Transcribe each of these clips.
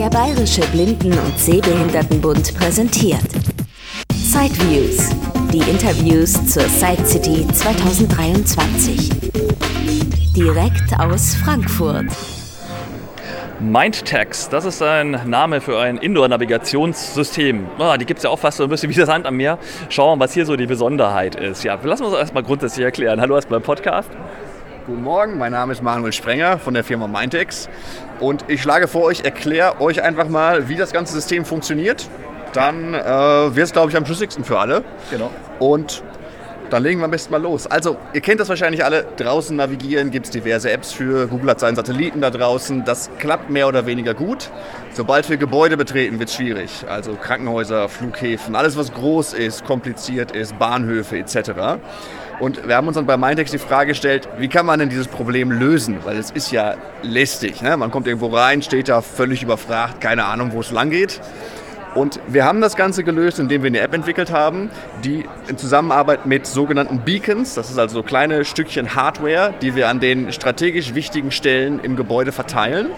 Der Bayerische Blinden- und Sehbehindertenbund präsentiert Sideviews, die Interviews zur Side City 2023. Direkt aus Frankfurt. MindTax, das ist ein Name für ein Indoor-Navigationssystem. Oh, die gibt es ja auch fast so ein bisschen wie das Sand am Meer. Schauen wir mal, was hier so die Besonderheit ist. Ja, lassen wir uns erstmal grundsätzlich erklären. Hallo erstmal im Podcast. Guten Morgen, mein Name ist Manuel Sprenger von der Firma Mindtex und ich schlage vor, ich erkläre euch einfach mal, wie das ganze System funktioniert. Dann äh, wird es, glaube ich, am schlüssigsten für alle. Genau. Und dann legen wir am besten mal los. Also, ihr kennt das wahrscheinlich alle. Draußen navigieren gibt es diverse Apps für. Google hat seinen Satelliten da draußen. Das klappt mehr oder weniger gut. Sobald wir Gebäude betreten, wird es schwierig. Also Krankenhäuser, Flughäfen, alles was groß ist, kompliziert ist, Bahnhöfe etc. Und wir haben uns dann bei Mindex die Frage gestellt, wie kann man denn dieses Problem lösen? Weil es ist ja lästig. Ne? Man kommt irgendwo rein, steht da völlig überfragt, keine Ahnung, wo es lang geht. Und wir haben das Ganze gelöst, indem wir eine App entwickelt haben, die in Zusammenarbeit mit sogenannten Beacons, das ist also so kleine Stückchen Hardware, die wir an den strategisch wichtigen Stellen im Gebäude verteilen.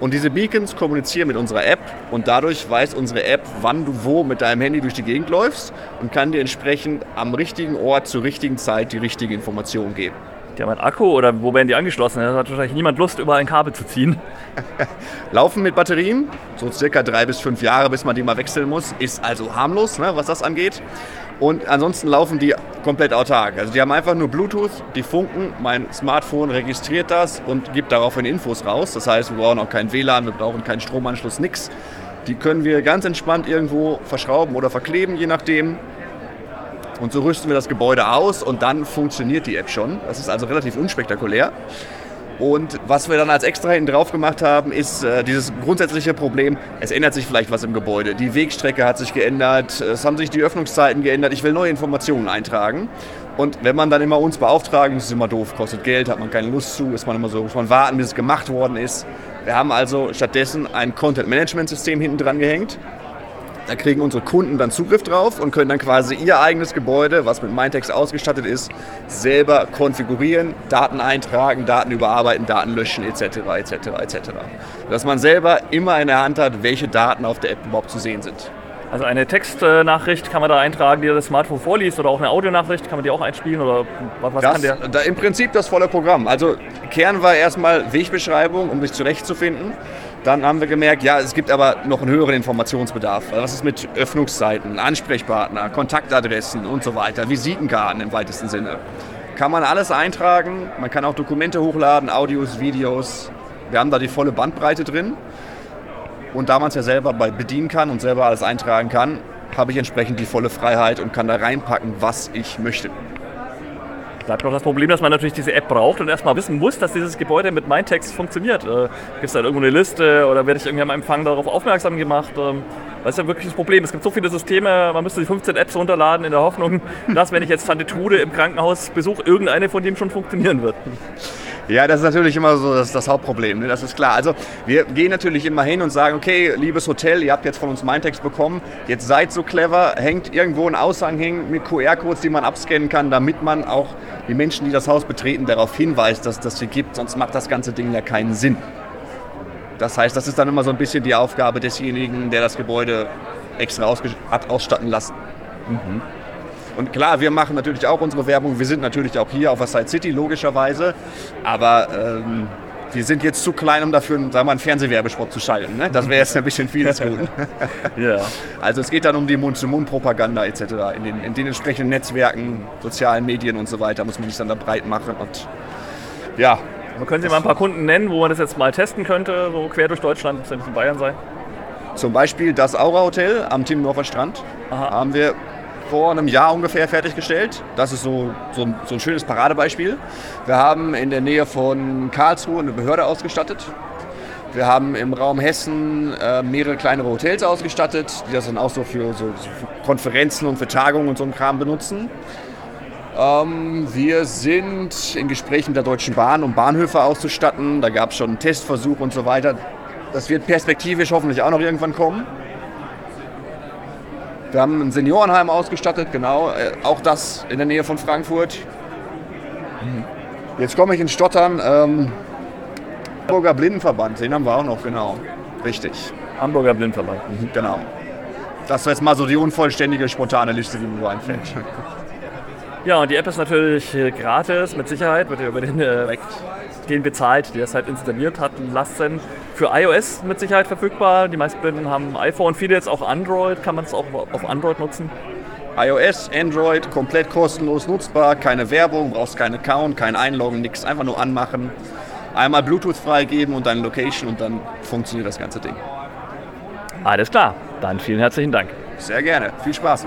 Und diese Beacons kommunizieren mit unserer App und dadurch weiß unsere App, wann du wo mit deinem Handy durch die Gegend läufst und kann dir entsprechend am richtigen Ort zur richtigen Zeit die richtige Information geben. Die haben einen Akku oder wo werden die angeschlossen? Da hat wahrscheinlich niemand Lust, überall ein Kabel zu ziehen. Laufen mit Batterien, so circa drei bis fünf Jahre, bis man die mal wechseln muss. Ist also harmlos, ne, was das angeht. Und ansonsten laufen die komplett autark. Also die haben einfach nur Bluetooth, die funken, mein Smartphone registriert das und gibt daraufhin Infos raus. Das heißt, wir brauchen auch keinen WLAN, wir brauchen keinen Stromanschluss, nichts. Die können wir ganz entspannt irgendwo verschrauben oder verkleben, je nachdem. Und so rüsten wir das Gebäude aus und dann funktioniert die App schon. Das ist also relativ unspektakulär. Und was wir dann als extra hinten drauf gemacht haben, ist äh, dieses grundsätzliche Problem, es ändert sich vielleicht was im Gebäude. Die Wegstrecke hat sich geändert, es haben sich die Öffnungszeiten geändert, ich will neue Informationen eintragen. Und wenn man dann immer uns beauftragen, das ist immer doof, kostet Geld, hat man keine Lust zu, ist man immer so, muss man warten, bis es gemacht worden ist. Wir haben also stattdessen ein Content-Management-System hinten dran gehängt, da kriegen unsere Kunden dann Zugriff drauf und können dann quasi ihr eigenes Gebäude, was mit Mindtex ausgestattet ist, selber konfigurieren, Daten eintragen, Daten überarbeiten, Daten löschen etc. etc. etc. Dass man selber immer in der Hand hat, welche Daten auf der App überhaupt zu sehen sind. Also eine Textnachricht kann man da eintragen, die das Smartphone vorliest oder auch eine Audionachricht, kann man die auch einspielen oder was das, kann der? Da Im Prinzip das volle Programm. Also Kern war erstmal Wegbeschreibung, um sich zurechtzufinden. Dann haben wir gemerkt, ja, es gibt aber noch einen höheren Informationsbedarf. Was ist mit Öffnungszeiten, Ansprechpartner, Kontaktadressen und so weiter, Visitenkarten im weitesten Sinne. Kann man alles eintragen, man kann auch Dokumente hochladen, Audios, Videos. Wir haben da die volle Bandbreite drin. Und da man es ja selber bedienen kann und selber alles eintragen kann, habe ich entsprechend die volle Freiheit und kann da reinpacken, was ich möchte bleibt noch das Problem, dass man natürlich diese App braucht und erstmal wissen muss, dass dieses Gebäude mit MindText funktioniert. Äh, Gibt es da irgendwo eine Liste oder werde ich irgendwie am Empfang darauf aufmerksam gemacht? Ähm, das ist ja wirklich das Problem. Es gibt so viele Systeme, man müsste die 15 Apps runterladen in der Hoffnung, dass, wenn ich jetzt Tante Trude im Krankenhaus besuche, irgendeine von dem schon funktionieren wird. Ja, das ist natürlich immer so das, das Hauptproblem, ne? das ist klar. Also wir gehen natürlich immer hin und sagen, okay, liebes Hotel, ihr habt jetzt von uns Mindtext bekommen, jetzt seid so clever, hängt irgendwo ein Aushang hin mit QR-Codes, die man abscannen kann, damit man auch die Menschen, die das Haus betreten, darauf hinweist, dass das hier gibt, sonst macht das ganze Ding ja keinen Sinn. Das heißt, das ist dann immer so ein bisschen die Aufgabe desjenigen, der das Gebäude extra hat ausstatten lassen. Mhm. Und klar, wir machen natürlich auch unsere Werbung. Wir sind natürlich auch hier auf der Side City, logischerweise. Aber ähm, wir sind jetzt zu klein, um dafür sagen wir, einen Fernsehwerbespot zu schalten. Ne? Das wäre jetzt ein bisschen viel zu tun. ja. Also es geht dann um die Mund-zu-Mund-Propaganda etc. In den, in den entsprechenden Netzwerken, sozialen Medien und so weiter muss man sich dann da breit machen. Und ja. Man könnte mal ein paar Kunden nennen, wo man das jetzt mal testen könnte, so quer durch Deutschland, muss ja nicht in Bayern sein. Zum Beispiel das Aura Hotel am Timmendorfer Strand. Aha. Haben wir vor einem Jahr ungefähr fertiggestellt. Das ist so, so, ein, so ein schönes Paradebeispiel. Wir haben in der Nähe von Karlsruhe eine Behörde ausgestattet. Wir haben im Raum Hessen äh, mehrere kleinere Hotels ausgestattet, die das dann auch so für, so für Konferenzen und für Tagungen und so einen Kram benutzen. Ähm, wir sind in Gesprächen mit der Deutschen Bahn, um Bahnhöfe auszustatten. Da gab es schon einen Testversuch und so weiter. Das wird perspektivisch hoffentlich auch noch irgendwann kommen. Wir haben ein Seniorenheim ausgestattet, genau, äh, auch das in der Nähe von Frankfurt. Jetzt komme ich ins Stottern. Ähm, Hamburger Blindenverband, den haben wir auch noch, genau. Richtig. Hamburger Blindverband. Genau. Das war jetzt mal so die unvollständige, spontane Liste, die mir so einfällt. Ja, und die App ist natürlich äh, gratis, mit Sicherheit, wird ja über den, äh, den bezahlt, der es halt installiert hat lassen. Für iOS mit Sicherheit verfügbar. Die meisten haben iPhone, viele jetzt auch Android, kann man es auch auf Android nutzen. iOS, Android, komplett kostenlos nutzbar, keine Werbung, brauchst keinen Account, kein Einloggen, nichts, einfach nur anmachen. Einmal Bluetooth freigeben und deine Location und dann funktioniert das ganze Ding. Alles klar, dann vielen herzlichen Dank. Sehr gerne, viel Spaß.